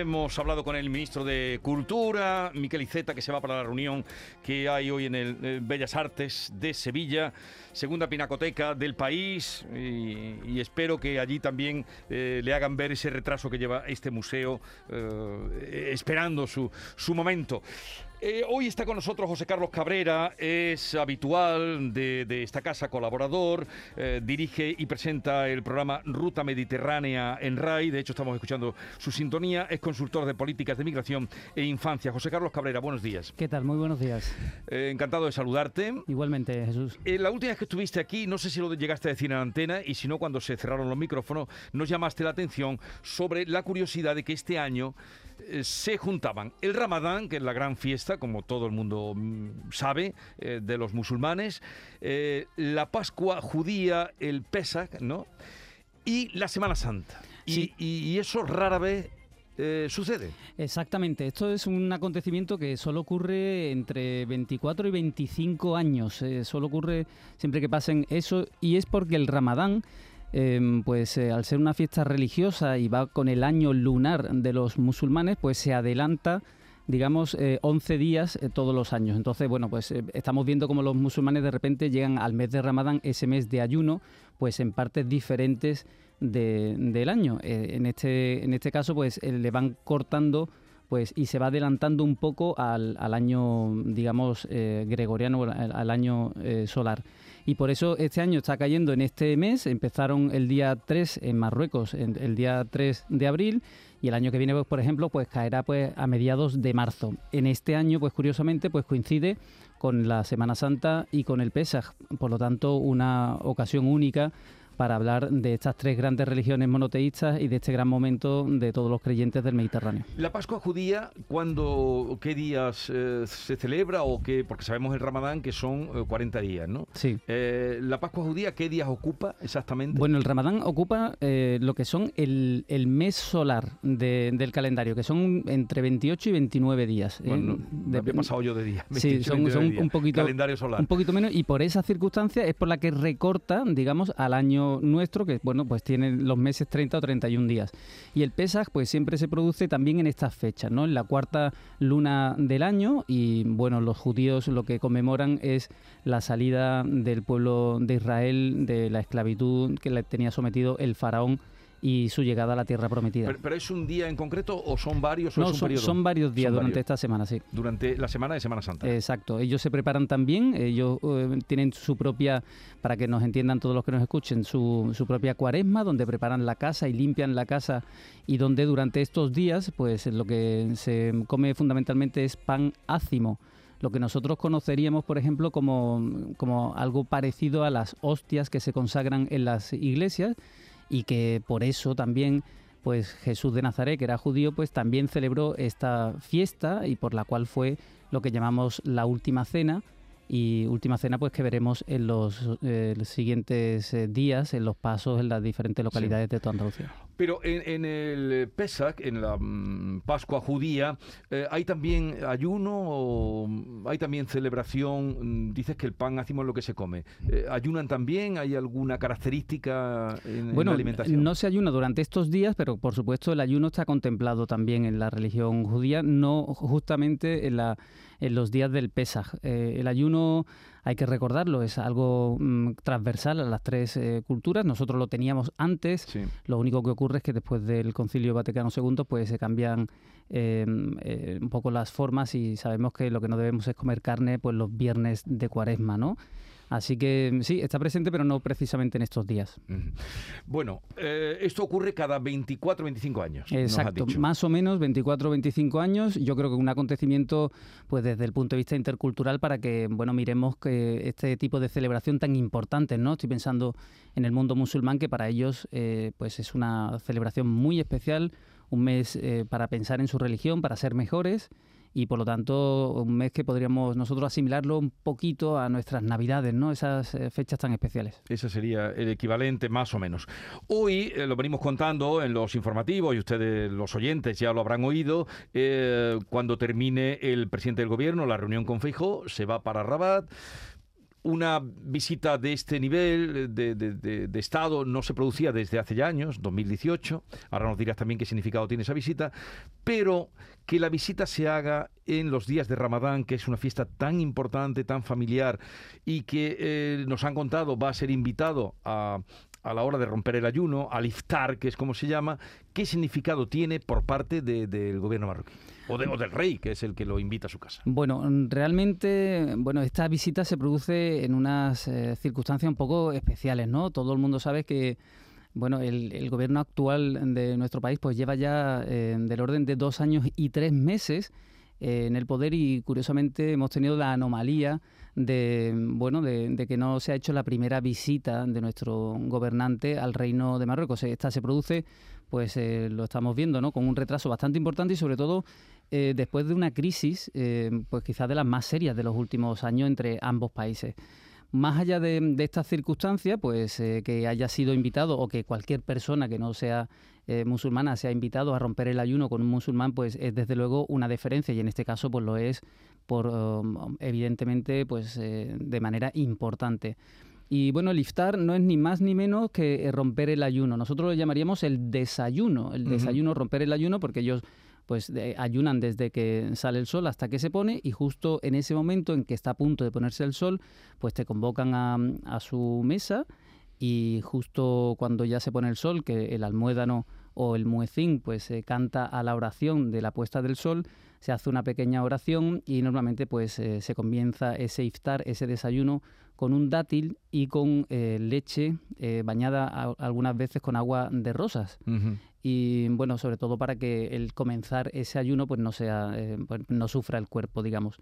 Hemos hablado con el ministro de Cultura, Miquel Iceta, que se va para la reunión que hay hoy en el eh, Bellas Artes de Sevilla, segunda pinacoteca del país, y, espero que allí también eh, le hagan ver ese retraso que lleva este museo, eh, esperando su, su momento. Eh, hoy está con nosotros José Carlos Cabrera, es habitual de, de esta casa, colaborador, eh, dirige y presenta el programa Ruta Mediterránea en RAI, de hecho estamos escuchando su sintonía, es consultor de políticas de migración e infancia. José Carlos Cabrera, buenos días. ¿Qué tal? Muy buenos días. Eh, encantado de saludarte. Igualmente, Jesús. La última vez que estuviste aquí, no sé si lo llegaste a decir en la antena y si no, cuando se cerraron los micrófonos, nos llamaste la atención sobre la curiosidad de que este año eh, se juntaban el Ramadán, que es la gran fiesta, como todo el mundo mm, sabe, eh, de los musulmanes, eh, la Pascua judía, el Pesach, ¿no? Y la Semana Santa. Y- Sí. Y, y eso rara vez eh, sucede. Exactamente, esto es un acontecimiento que solo ocurre entre 24 y 25 años, eh, solo ocurre siempre que pasen eso y es porque el Ramadán, eh, pues eh, al ser una fiesta religiosa y va con el año lunar de los musulmanes, pues se adelanta digamos, eh, 11 días eh, todos los años. Entonces, bueno, pues eh, estamos viendo cómo los musulmanes de repente llegan al mes de Ramadán, ese mes de ayuno, pues en partes diferentes de- del año. En, este, en este caso, pues le van cortando pues y se va adelantando un poco al, año, digamos, gregoriano, al, año solar. Y por eso este año está cayendo en este mes, empezaron el día 3 en Marruecos, el día 3 de abril, y el año que viene, pues, por ejemplo, pues caerá pues a mediados de marzo. En este año, pues curiosamente, pues coincide con la Semana Santa y con el Pesaj, por lo tanto, una ocasión única para hablar de estas tres grandes religiones monoteístas y de este gran momento de todos los creyentes del Mediterráneo. La Pascua judía, ¿cuándo, qué días eh, se celebra o qué? Porque sabemos el Ramadán que son eh, 40 días, ¿no? Sí. Eh, la Pascua judía, ¿qué días ocupa exactamente? Bueno, el Ramadán ocupa eh, lo que son el, el mes solar de- del calendario, que son entre 28 y 29 días. eh, Bueno, de- había pasado yo de día. Sí, 28, son, 29 son días. un poquito Calendario solar. un poquito menos y por esa circunstancia es por la que recorta, digamos, al año nuestro que bueno, pues tiene los meses 30 o 31 días. Y el Pesaj pues siempre se produce también en estas fechas, ¿no? En la cuarta luna del año y bueno, los judíos lo que conmemoran es la salida del pueblo de Israel de la esclavitud que le tenía sometido el faraón y su llegada a la tierra prometida. Pero, pero es un día en concreto o son varios o no, es un son, son varios días Son durante varios. esta semana, sí. Durante la semana de Semana Santa. Exacto, ellos se preparan también, ellos eh, tienen su propia, para que nos entiendan todos los que nos escuchen, su, su propia cuaresma, donde preparan la casa y limpian la casa y donde durante estos días, pues lo que se come fundamentalmente es pan ácimo, lo que nosotros conoceríamos, por ejemplo, como, como algo parecido a las hostias que se consagran en las iglesias y que por eso también pues Jesús de Nazaret, que era judío, pues también celebró esta fiesta y por la cual fue lo que llamamos la última cena y última cena pues que veremos en los eh, siguientes eh, días en los pasos en las diferentes localidades de toda Andalucía. Pero en, en el Pesach, en la mm, Pascua judía, eh, ¿hay también ayuno o mm, hay también celebración? Mm, Dices que el pan es lo que se come. Eh, ¿Ayunan también? ¿Hay alguna característica en, en la alimentación? no se ayuna durante estos días, pero por supuesto el ayuno está contemplado también en la religión judía, no justamente en, la, en los días del Pesaj. Eh, el ayuno, hay que recordarlo, es algo mm, transversal a las tres eh, culturas. Nosotros lo teníamos antes, Sí. Lo único que ocurre es que después del Concilio Vaticano II pues se cambian eh, eh, un poco las formas y sabemos que lo que no debemos es comer carne pues los viernes de cuaresma, ¿no? Así que sí, está presente pero no precisamente en estos días. Bueno, eh, esto ocurre cada 24 25 años. nos Exacto, dicho. más o menos 24 o 25 años. Yo creo que un acontecimiento, pues desde el punto de vista intercultural, para que bueno miremos que este tipo de celebración tan importante, ¿no? Estoy pensando en el mundo musulmán que para ellos, eh, pues es una celebración muy especial, un mes eh, para pensar en su religión, para ser mejores y por lo tanto un mes que podríamos nosotros asimilarlo un poquito a nuestras navidades, ¿no? Esas eh, fechas tan especiales. Ese sería el equivalente más o menos. Hoy eh, lo venimos contando en los informativos y ustedes los oyentes ya lo habrán oído, eh, cuando termine el presidente del gobierno la reunión con Feijó, se va para Rabat una visita de este nivel de, Estado no se producía desde hace ya años, 2018. Ahora nos dirás también qué significado tiene esa visita, pero que la visita se haga en los días de Ramadán, que es una fiesta tan importante, tan familiar, y que eh, nos han contado va a ser invitado a, a la hora de romper el ayuno, al iftar, que es como se llama, ¿qué significado tiene por parte del gobierno marroquí? O, del rey, que es el que lo invita a su casa. Bueno, realmente, bueno, esta visita se produce en unas eh, circunstancias un poco especiales, ¿no? Todo el mundo sabe que bueno, el, gobierno actual de nuestro país pues lleva ya eh, del orden de dos años y tres meses eh, en el poder y curiosamente hemos tenido la anomalía de bueno de, que no se ha hecho la primera visita de nuestro gobernante al reino de Marruecos. Esta se produce, pues lo estamos viendo, ¿no? Con un retraso bastante importante y sobre todo eh, después de una crisis, pues quizás de las más serias de los últimos años entre ambos países. Más allá de, de estas circunstancias, pues que haya sido invitado o que cualquier persona que no sea eh, musulmana se ha invitado a romper el ayuno con un musulmán, pues es desde luego una deferencia y en este caso pues lo es por um, evidentemente pues eh, de manera importante. Y bueno, el iftar no es ni más ni menos que eh, romper el ayuno. Nosotros lo llamaríamos el desayuno, el desayuno, romper el ayuno, porque ellos pues ayunan desde que sale el sol hasta que se pone y justo en ese momento en que está a punto de ponerse el sol, pues te convocan a, a su mesa y justo cuando ya se pone el sol, que el almuédano o el muecín pues se canta a la oración de la puesta del sol, se hace una pequeña oración y normalmente pues eh, se comienza ese iftar, ese desayuno con un dátil y con eh, leche eh, bañada algunas veces con agua de rosas. Y bueno, sobre todo para que el comenzar ese ayuno pues no sea pues, no sufra el cuerpo, digamos.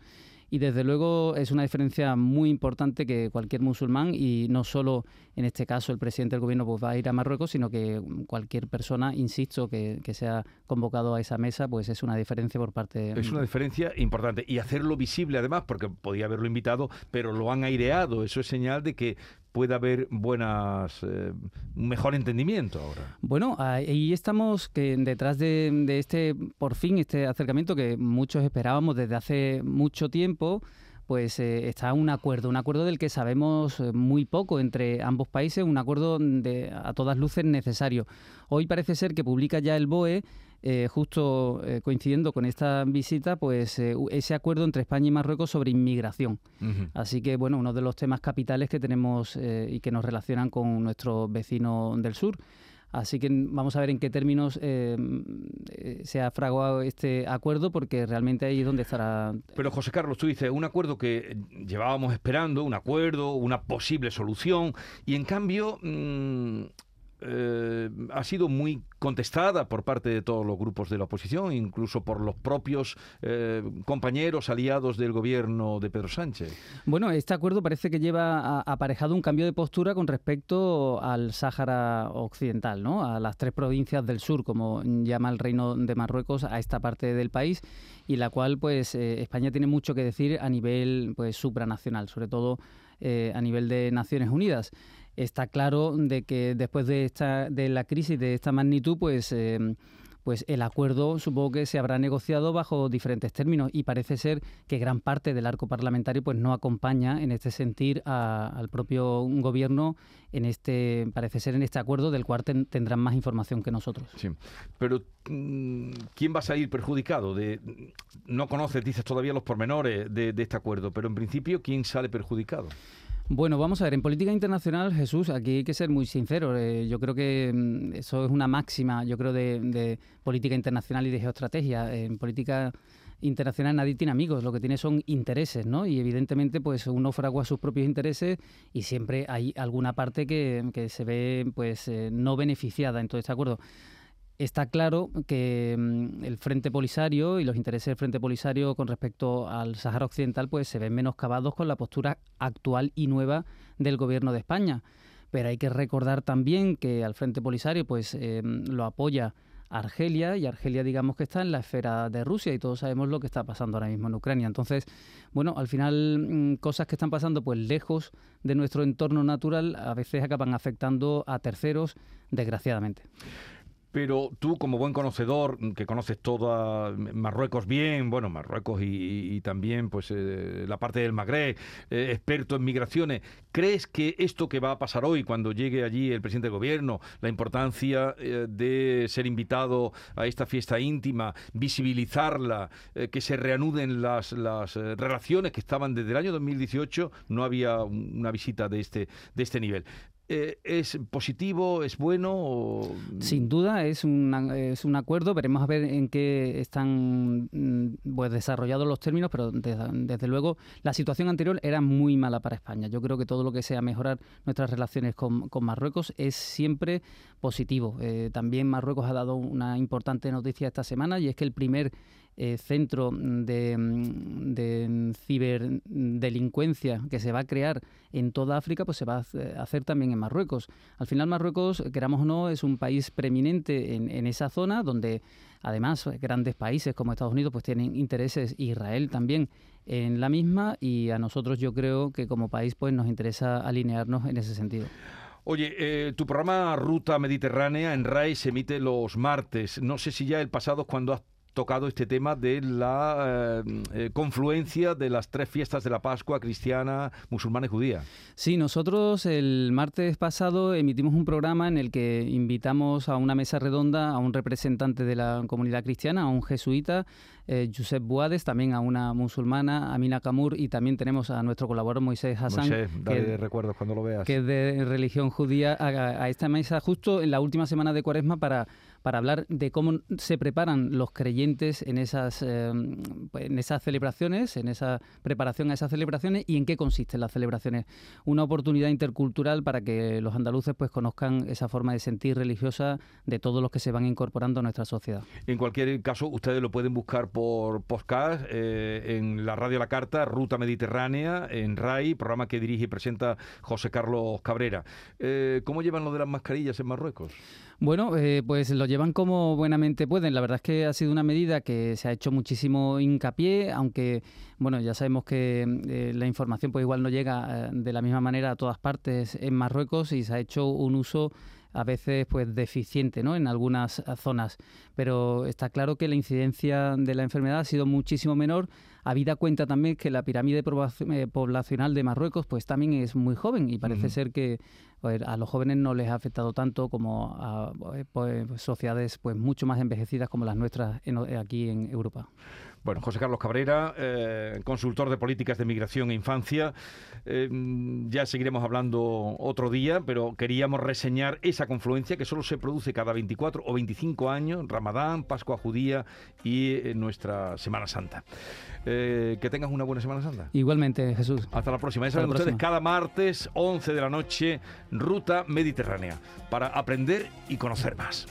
Y desde luego es una diferencia muy importante que cualquier musulmán, y no solo en este caso el presidente del gobierno pues va a ir a Marruecos, sino que cualquier persona, insisto, que, que sea convocado a esa mesa, pues es una diferencia por parte... Es una diferencia importante. Y hacerlo visible además, porque podía haberlo invitado, pero lo han aireado. Eso es señal de que puede haber buenas eh, un mejor entendimiento ahora. Bueno, ahí estamos que detrás de, este por fin este acercamiento que muchos esperábamos desde hace mucho tiempo pues eh, está un acuerdo, un acuerdo del que sabemos eh, muy poco entre ambos países, un acuerdo de a todas luces necesario. Hoy parece ser que publica ya el BOE eh, justo eh, coincidiendo con esta visita, pues eh, ese acuerdo entre España y Marruecos sobre inmigración. Así que, bueno, uno de los temas capitales que tenemos y que nos relacionan con nuestro vecino del sur. Así que vamos a ver en qué términos se ha fraguado este acuerdo, porque realmente ahí es donde estará. Pero José Carlos, tú dices un acuerdo que llevábamos esperando, un acuerdo, una posible solución, y en cambio mm, eh, ha sido muy contestada por parte de todos los grupos de la oposición, incluso por los propios eh, compañeros aliados del gobierno de Pedro Sánchez. Bueno, este acuerdo parece que lleva aparejado un cambio de postura con respecto al Sáhara Occidental, ¿no? a las tres provincias del sur, como llama el Reino de Marruecos a esta parte del país, y la cual pues eh, España tiene mucho que decir a nivel pues supranacional, sobre todo a nivel de Naciones Unidas está claro de que después de esta de la crisis de esta magnitud, pues eh, pues el acuerdo supongo que se habrá negociado bajo diferentes términos y parece ser que gran parte del arco parlamentario pues no acompaña en este sentir al propio gobierno en este parece ser en este acuerdo del cual tendrán más información que nosotros. Sí, pero mm, ¿quién va a salir perjudicado? De, no conoces, dices todavía los pormenores de este acuerdo, pero en principio ¿quién sale perjudicado? Bueno, vamos a ver, en política internacional, Jesús, aquí hay que ser muy sincero. Eh, yo creo que mm, eso es una máxima, yo creo, de, política internacional y de geoestrategia. En política internacional nadie tiene amigos, lo que tiene son intereses, ¿no? Y evidentemente, pues uno fragua sus propios intereses y siempre hay alguna parte que, que se ve, pues, eh, no beneficiada en todo este acuerdo está claro que mm, el Frente Polisario y los intereses del Frente Polisario con respecto al Sahara Occidental pues se ven menoscabados con la postura actual y nueva del Gobierno de España. Pero hay que recordar también que al Frente Polisario pues em, lo apoya Argelia y Argelia digamos que está en la esfera de Rusia y todos sabemos lo que está pasando ahora mismo en Ucrania. Entonces, bueno, al final mm, cosas que están pasando pues lejos de nuestro entorno natural a veces acaban afectando a terceros, desgraciadamente. Pero tú, como buen conocedor, que conoces toda Marruecos bien, bueno, Marruecos y, también pues eh, la parte del Magreb, eh, experto en migraciones, ¿crees que esto que va a pasar hoy, cuando llegue allí el presidente del gobierno, la importancia eh, de ser invitado a esta fiesta íntima, visibilizarla, que se reanuden las, las relaciones que estaban desde el año 2018, no había una visita de este, de este nivel? Eh, ¿Es positivo? ¿Es bueno? Sin duda es un, es un acuerdo. Veremos a ver en qué están mm, pues, desarrollados los términos, pero desde, luego la situación anterior era muy mala para España. Yo creo que todo lo que sea mejorar nuestras relaciones con, Marruecos es siempre positivo. Eh, también Marruecos ha dado una importante noticia esta semana y es que el primer eh, centro de, de, ciberdelincuencia que se va a crear en toda África, pues se va a hacer también Marruecos. Al final Marruecos, queramos o no, es un país preeminente en, en esa zona donde además grandes países como Estados Unidos pues tienen intereses, Israel también en la misma y a nosotros yo creo que como país pues nos interesa alinearnos en ese sentido. Oye, eh, tu programa Ruta Mediterránea en RAI se emite los martes. No sé si ya el pasado es cuando has tocado este tema de la eh, eh, confluencia de las tres fiestas de la Pascua cristiana, musulmana y judía. Sí, nosotros el martes pasado emitimos un programa en el que invitamos a una mesa redonda a un representante de la comunidad cristiana, a un jesuita, eh, Josep Buades, también a una musulmana, Amina Kamur, y también tenemos a nuestro colaborador Moisés Hassan, que, recuerdos cuando lo veas. que es de religión judía, a esta mesa justo en la última semana de Cuaresma para para hablar de cómo se preparan los creyentes en esas, eh, en esas celebraciones, en esa preparación a esas celebraciones y en qué consisten las celebraciones. Una oportunidad intercultural para que los andaluces pues conozcan esa forma de sentir religiosa de todos los que se van incorporando a nuestra sociedad. En cualquier caso, ustedes lo pueden buscar por podcast eh, en la radio La Carta, Ruta Mediterránea, en RAI, programa que dirige y presenta José Carlos Cabrera. Eh, ¿Cómo llevan lo de las mascarillas en Marruecos? Bueno, eh, pues lo llevan como buenamente pueden. La verdad es que ha sido una medida que se ha hecho muchísimo hincapié, aunque, bueno, ya sabemos que eh, la información pues igual no llega eh, de la misma manera a todas partes en Marruecos y se ha hecho un uso a veces pues deficiente ¿no? en algunas zonas. Pero está claro que la incidencia de la enfermedad ha sido muchísimo menor Habida cuenta también que la pirámide eh, poblacional de Marruecos pues también es muy joven y parece ser que pues, a los jóvenes no les ha afectado tanto como a eh, pues, sociedades pues mucho más envejecidas como las nuestras aquí en Europa. Bueno, José Carlos Cabrera, eh, consultor de políticas de migración e infancia. Eh, ya seguiremos hablando otro día, pero queríamos reseñar esa confluencia que solo se produce cada 24 o 25 años, Ramadán, Pascua Judía y eh, nuestra Semana Santa. que tengas una buena Semana Santa. Igualmente, Jesús. Hasta la próxima. Ya saben ustedes, cada martes, 11 de la noche, Ruta Mediterránea, para aprender y conocer más.